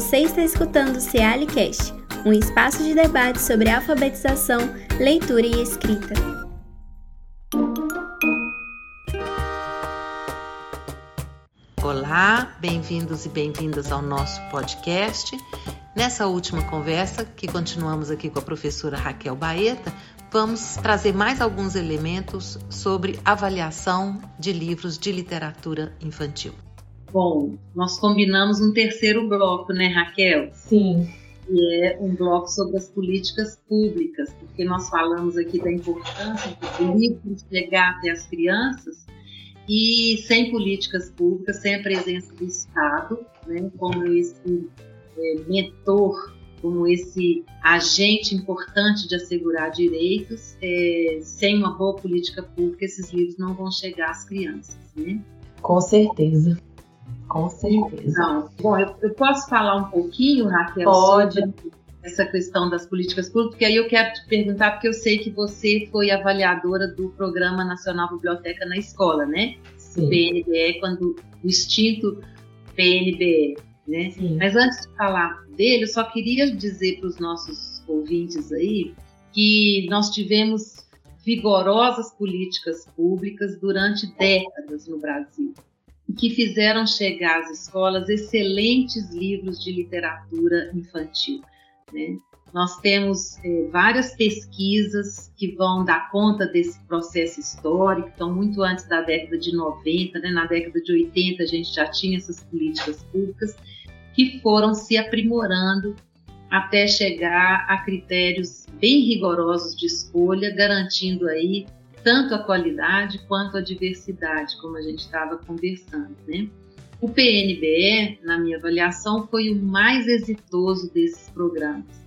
Você está escutando o Cealicast, um espaço de debate sobre alfabetização, leitura e escrita. Olá, bem-vindos e bem-vindas ao nosso podcast. Nessa última conversa, que continuamos aqui com a professora Raquel Baeta, vamos trazer mais alguns elementos sobre avaliação de livros de literatura infantil. Bom, nós combinamos um terceiro bloco, né, Raquel? Sim. E é um bloco sobre as políticas públicas, porque nós falamos aqui da importância do livro chegar até as crianças e sem políticas públicas, sem a presença do Estado, né, como esse é, mentor como esse agente importante de assegurar direitos, é, sem uma boa política pública, esses livros não vão chegar às crianças, né? Com certeza. Com certeza. Não. Bom, eu, eu posso falar um pouquinho, Raquel, Pode. sobre essa questão das políticas públicas, porque aí eu quero te perguntar, porque eu sei que você foi avaliadora do Programa Nacional Biblioteca na Escola, né? Sim. PNBE, quando o extinto PNBE, né? Sim. Mas antes de falar dele, eu só queria dizer para os nossos ouvintes aí que nós tivemos vigorosas políticas públicas durante décadas no Brasil que fizeram chegar às escolas excelentes livros de literatura infantil. Né? Nós temos eh, várias pesquisas que vão dar conta desse processo histórico, então, muito antes da década de 90, né? na década de 80, a gente já tinha essas políticas públicas que foram se aprimorando até chegar a critérios bem rigorosos de escolha, garantindo aí tanto a qualidade quanto a diversidade, como a gente estava conversando, né? O PNBE, na minha avaliação, foi o mais exitoso desses programas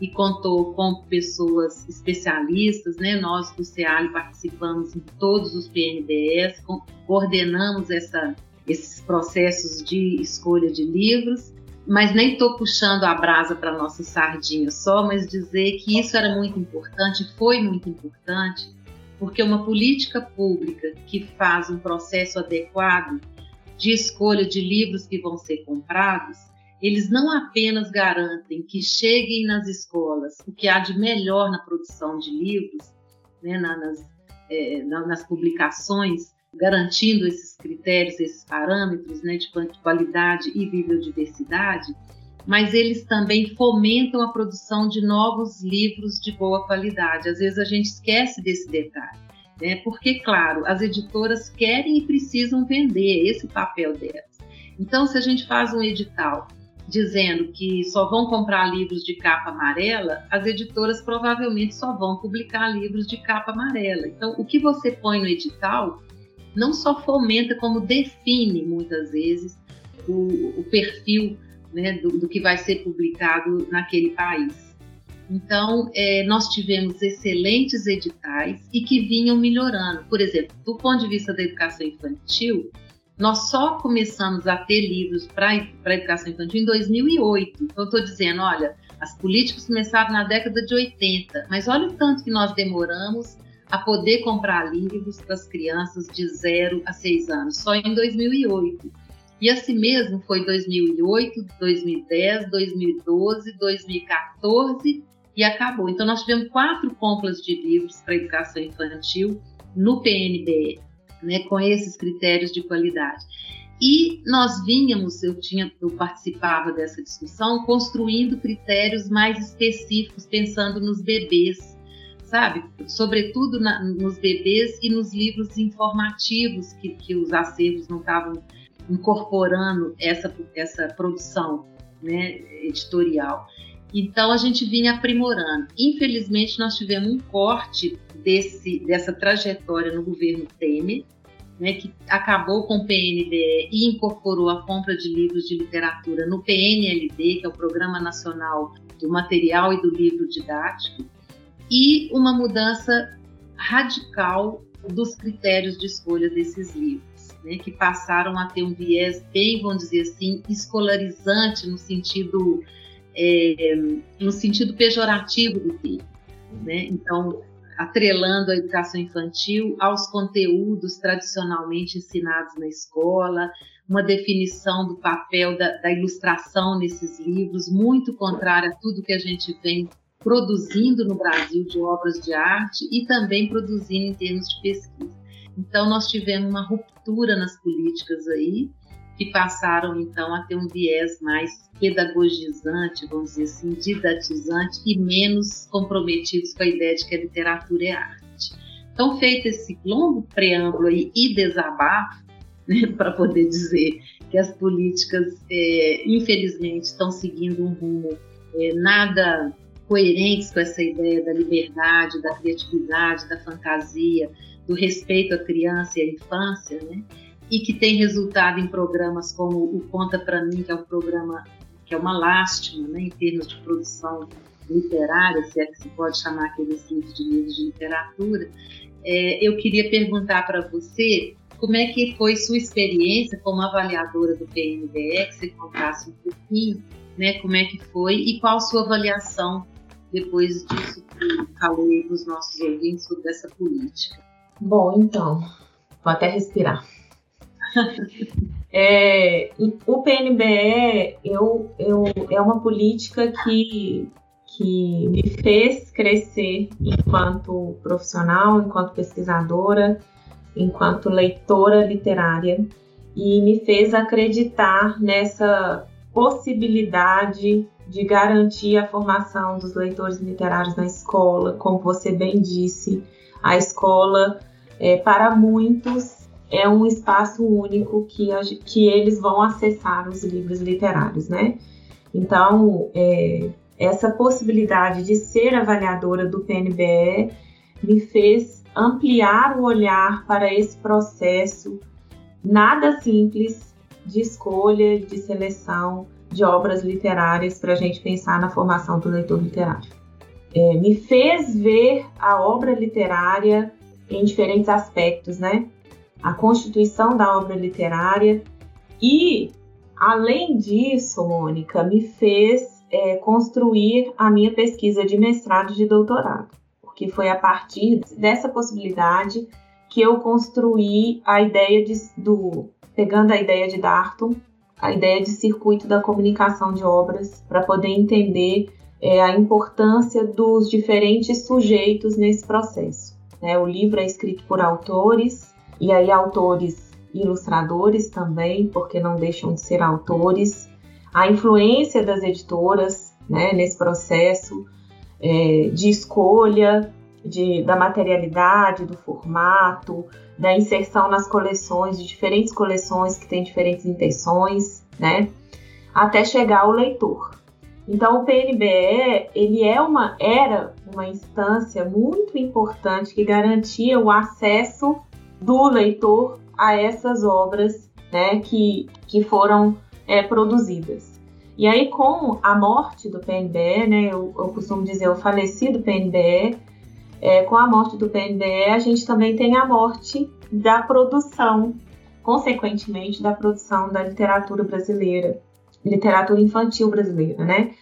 e contou com pessoas especialistas, né? Nós do CEAL participamos em todos os PNBEs, coordenamos essa, esses processos de escolha de livros, mas nem estou puxando a brasa para nossa sardinha só, mas dizer que isso era muito importante, foi muito importante, porque uma política pública que faz um processo adequado de escolha de livros que vão ser comprados, eles não apenas garantem que cheguem nas escolas o que há de melhor na produção de livros, né, nas, é, nas publicações, garantindo esses critérios, esses parâmetros né, de qualidade e biodiversidade, mas eles também fomentam a produção de novos livros de boa qualidade. Às vezes a gente esquece desse detalhe, né? Porque, claro, as editoras querem e precisam vender, esse papel delas. Então, se a gente faz um edital dizendo que só vão comprar livros de capa amarela, as editoras provavelmente só vão publicar livros de capa amarela. Então, o que você põe no edital não só fomenta, como define muitas vezes o, o perfil né, do, do, que vai ser publicado naquele país. Então, é, nós tivemos excelentes editais e que vinham melhorando. Por exemplo, do ponto de vista da educação infantil, nós só começamos a ter livros para a educação infantil em 2008. Então, estou dizendo, olha, as políticas começaram na década de 80, mas olha o tanto que nós demoramos a poder comprar livros para as crianças de 0 a 6 anos, só em 2008. E assim mesmo foi 2008, 2010, 2012, 2014 e acabou. Então nós tivemos quatro compras de livros para educação infantil no PNBE, né, com esses critérios de qualidade. E nós vínhamos, eu tinha, eu participava dessa discussão, construindo critérios mais específicos, pensando nos bebês, sabe? Sobretudo na, nos bebês e nos livros informativos que, que os acervos não estavam incorporando essa, essa produção né, editorial. Então a gente vinha aprimorando. Infelizmente nós tivemos um corte desse, dessa trajetória no governo Temer, né, que acabou com o PNDE e incorporou a compra de livros de literatura no PNLD, que é o Programa Nacional do Material e do Livro Didático, e uma mudança radical dos critérios de escolha desses livros né, que passaram a ter um viés bem, vamos dizer assim, escolarizante no sentido é, no sentido pejorativo do termo, né? Então, atrelando a educação infantil aos conteúdos tradicionalmente ensinados na escola, uma definição do papel da, da ilustração nesses livros, muito contrária a tudo que a gente vem produzindo no Brasil de obras de arte e também produzindo em termos de pesquisa. Então, nós tivemos uma ruptura nas políticas aí, que passaram então a ter um viés mais pedagogizante, vamos dizer assim, didatizante e menos comprometidos com a ideia de que a literatura é arte. Então, feito esse longo preâmbulo aí e desabafo, né, para poder dizer que as políticas, é, infelizmente, estão seguindo um rumo é, nada coerentes com essa ideia da liberdade, da criatividade, da fantasia, do respeito à criança e à infância, né? E que tem resultado em programas como o Conta para mim, que é um programa que é uma lástima, né, em termos de produção literária, se é que se pode chamar aqueles livros de livros de literatura. É, eu queria perguntar para você como é que foi sua experiência como avaliadora do PNDE, que você contasse um pouquinho, né, como é que foi e qual sua avaliação depois disso que falei para os nossos ouvintes sobre essa política. Bom, então, vou até respirar. é, o PNBE eu, eu, é uma política que, que me fez crescer enquanto profissional, enquanto pesquisadora, enquanto leitora literária e me fez acreditar nessa possibilidade de garantir a formação dos leitores literários na escola, como você bem disse, a escola é, para muitos é um espaço único que, a, que eles vão acessar os livros literários, né? Então, é, essa possibilidade de ser avaliadora do PNBE me fez ampliar o olhar para esse processo nada simples de escolha, de seleção de obras literárias para a gente pensar na formação do leitor literário. É, me fez ver a obra literária em diferentes aspectos, né? A constituição da obra literária e, além disso, Mônica, me fez é, construir a minha pesquisa de mestrado e de doutorado que foi a partir dessa possibilidade que eu construí a ideia de, do pegando a ideia de Darton, a ideia de circuito da comunicação de obras para poder entender é, a importância dos diferentes sujeitos nesse processo. Né? O livro é escrito por autores e aí autores ilustradores também, porque não deixam de ser autores. A influência das editoras né, nesse processo, é, de escolha de, da materialidade, do formato, da inserção nas coleções, de diferentes coleções que têm diferentes intenções, né? Até chegar ao leitor. Então o PNBE ele é uma era uma instância muito importante que garantia o acesso do leitor a essas obras, né, que, que foram é, produzidas. E aí, com a morte do PNBE, né, eu, eu costumo dizer o falecido PNBE, é, com a morte do PNBE, a gente também tem a morte da produção, consequentemente, da produção da literatura brasileira, literatura infantil brasileira, né?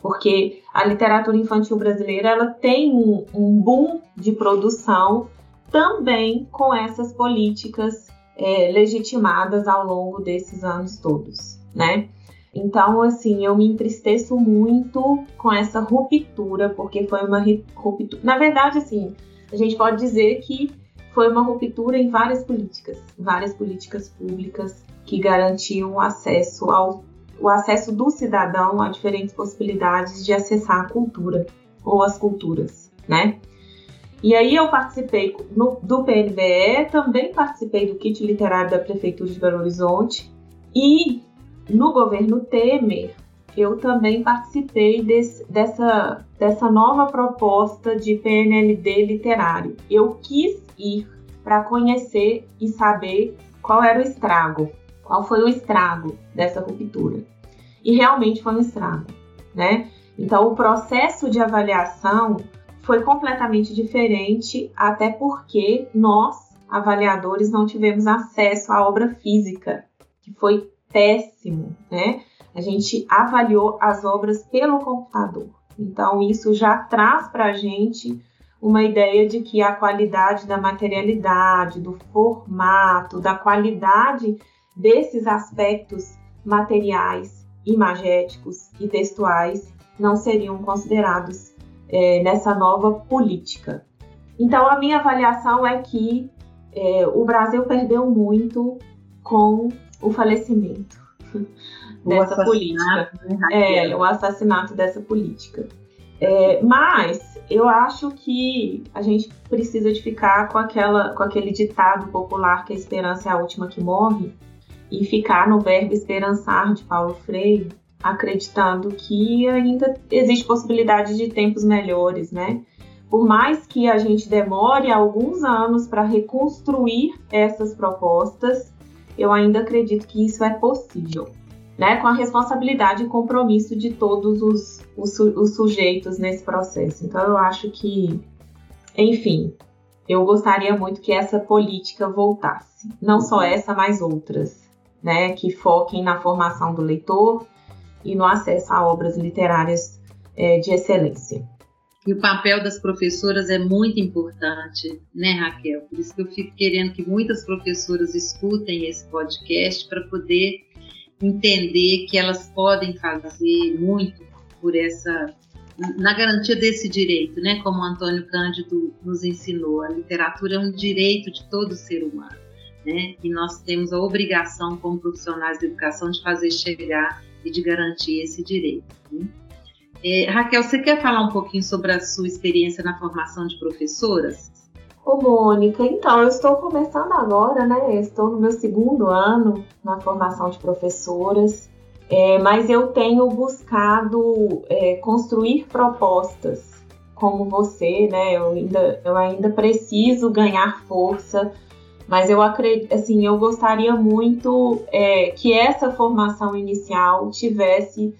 Porque a literatura infantil brasileira ela tem um, um boom de produção também com essas políticas é, legitimadas ao longo desses anos todos, né? Então, assim, eu me entristeço muito com essa ruptura, porque foi uma ruptura. Na verdade, assim, a gente pode dizer que foi uma ruptura em várias políticas, várias políticas públicas que garantiam o acesso ao o acesso do cidadão a diferentes possibilidades de acessar a cultura ou as culturas, né? E aí eu participei no, do PNBE, também participei do kit literário da Prefeitura de Belo Horizonte e no governo Temer, eu também participei desse, dessa, dessa nova proposta de PNLD literário. Eu quis ir para conhecer e saber qual era o estrago, qual foi o estrago dessa ruptura. E realmente foi um estrago, né? Então, o processo de avaliação foi completamente diferente, até porque nós, avaliadores, não tivemos acesso à obra física, que foi péssimo, né? A gente avaliou as obras pelo computador. Então, isso já traz para a gente uma ideia de que a qualidade da materialidade, do formato, da qualidade desses aspectos materiais, imagéticos e textuais não seriam considerados é, nessa nova política. Então, a minha avaliação é que é, o Brasil perdeu muito com o falecimento o dessa política, né, é, o assassinato dessa política. É, mas eu acho que a gente precisa de ficar com, aquela, com aquele ditado popular que a esperança é a última que morre e ficar no verbo esperançar de Paulo Freire, acreditando que ainda existe possibilidade de tempos melhores, né? Por mais que a gente demore alguns anos para reconstruir essas propostas, eu ainda acredito que isso é possível, né? Com a responsabilidade e compromisso de todos os, os, os sujeitos nesse processo. Então, eu acho que, enfim, eu gostaria muito que essa política voltasse. Não só essa, mas outras, né? Que foquem na formação do leitor e no acesso a obras literárias é, de excelência. E o papel das professoras é muito importante, né, Raquel? Por isso que eu fico querendo que muitas professoras escutem esse podcast para poder entender que elas podem fazer muito por essa na garantia desse direito, né? Como o Antônio Cândido nos ensinou, a literatura é um direito de todo ser humano, né? E nós temos a obrigação como profissionais de educação de fazer chegar e de garantir esse direito. Né? É, Raquel, você quer falar um pouquinho sobre a sua experiência na formação de professoras? Ô, Mônica, então, eu estou começando agora, né? Estou no meu segundo ano na formação de professoras, é, mas eu tenho buscado é, construir propostas como você, né? Eu ainda, eu ainda preciso ganhar força, mas eu acredito, assim, eu gostaria muito é, que essa formação inicial tivesse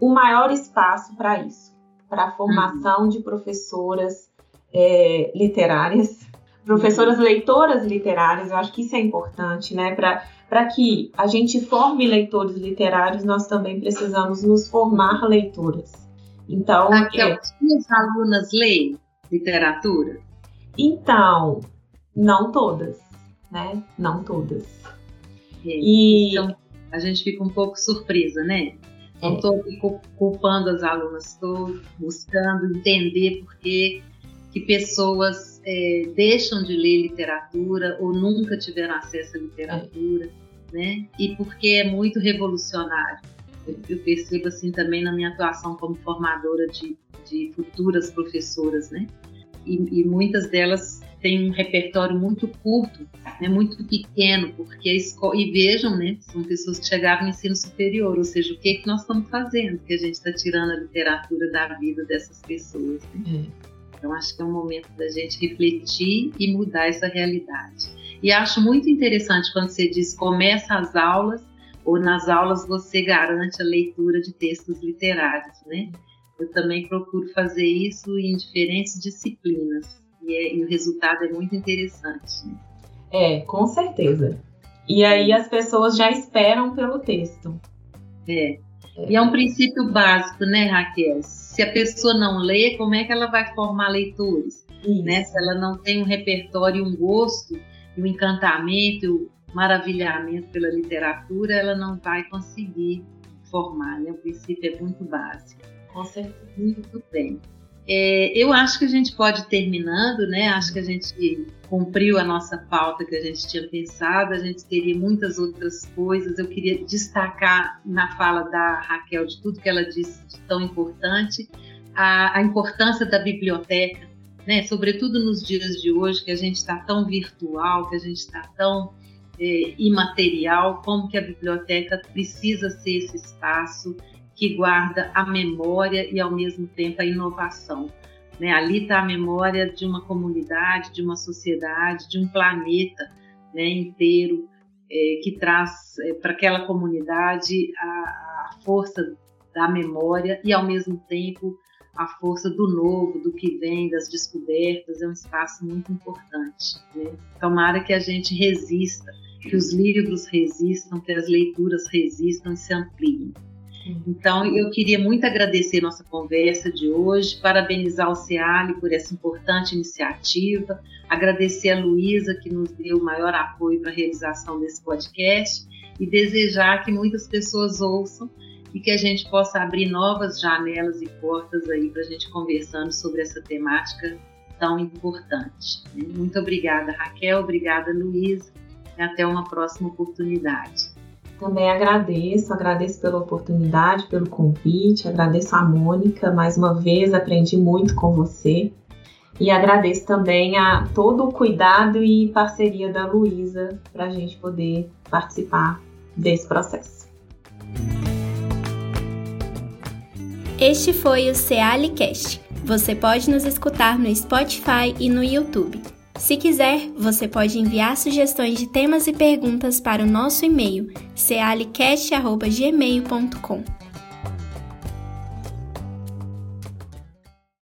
o maior espaço para isso, para a formação uhum. de professoras é, literárias, professoras leitoras literárias, eu acho que isso é importante, né? Para que a gente forme leitores literários, nós também precisamos nos formar leitoras. Então, Raquel, é... alunas leem literatura? Então, não todas, né? Não todas. E então, a gente fica um pouco surpresa, né? Não estou culpando as alunas, estou buscando entender por que, que pessoas é, deixam de ler literatura ou nunca tiveram acesso à literatura, é. né? E porque é muito revolucionário. Eu, eu, percebo assim também na minha atuação como formadora de, de futuras professoras, né? E, e muitas delas tem um repertório muito curto, né, muito pequeno, porque a escola, e vejam, né, são pessoas que chegaram no ensino superior, ou seja, o que, é que nós estamos fazendo, que a gente está tirando a literatura da vida dessas pessoas. Né? É. Então, acho que é um momento da gente refletir e mudar essa realidade. E acho muito interessante quando você diz começa as aulas, ou nas aulas você garante a leitura de textos literários, né? Eu também procuro fazer isso em diferentes disciplinas e, é, e o resultado é muito interessante. Né? É, com certeza. E aí as pessoas já esperam pelo texto. É. E é um princípio básico, né, Raquel? Se a pessoa não lê, como é que ela vai formar leitores? Né? Se ela não tem um repertório, um gosto, um encantamento, um maravilhamento pela literatura, ela não vai conseguir formar. Né? O princípio é muito básico. Com certeza. Muito bem. É, eu acho que a gente pode terminando, né? Acho que a gente cumpriu a nossa pauta que a gente tinha pensado. A gente teria muitas outras coisas. Eu queria destacar na fala da Raquel de tudo que ela disse de tão importante, a, a importância da biblioteca, né? Sobretudo nos dias de hoje que a gente está tão virtual, que a gente está tão é, imaterial, como que a biblioteca precisa ser esse espaço que guarda a memória e, ao mesmo tempo, a inovação. Né? Ali está a memória de uma comunidade, de uma sociedade, de um planeta né, inteiro, é, que traz é, para aquela comunidade a, a, força da memória e, ao mesmo tempo, a força do novo, do que vem, das descobertas. É um espaço muito importante. Né? Tomara que a gente resista, que os livros resistam, que as leituras resistam e se ampliem. Então, eu queria muito agradecer nossa conversa de hoje, parabenizar o CEALI por essa importante iniciativa, agradecer a Luísa, que nos deu o maior apoio para a realização desse podcast, e desejar que muitas pessoas ouçam e que a gente possa abrir novas janelas e portas aí para a gente conversando sobre essa temática tão importante. Muito obrigada, Raquel, obrigada, Luiz, e até uma próxima oportunidade. Também agradeço, agradeço pela oportunidade, pelo convite, agradeço a Mônica, mais uma vez aprendi muito com você. E agradeço também a todo o cuidado e parceria da Luísa para a gente poder participar desse processo. Este foi o Cealicast. Você pode nos escutar no Spotify e no YouTube. Se quiser, você pode enviar sugestões de temas e perguntas para o nosso e-mail cealicast.gmail.com.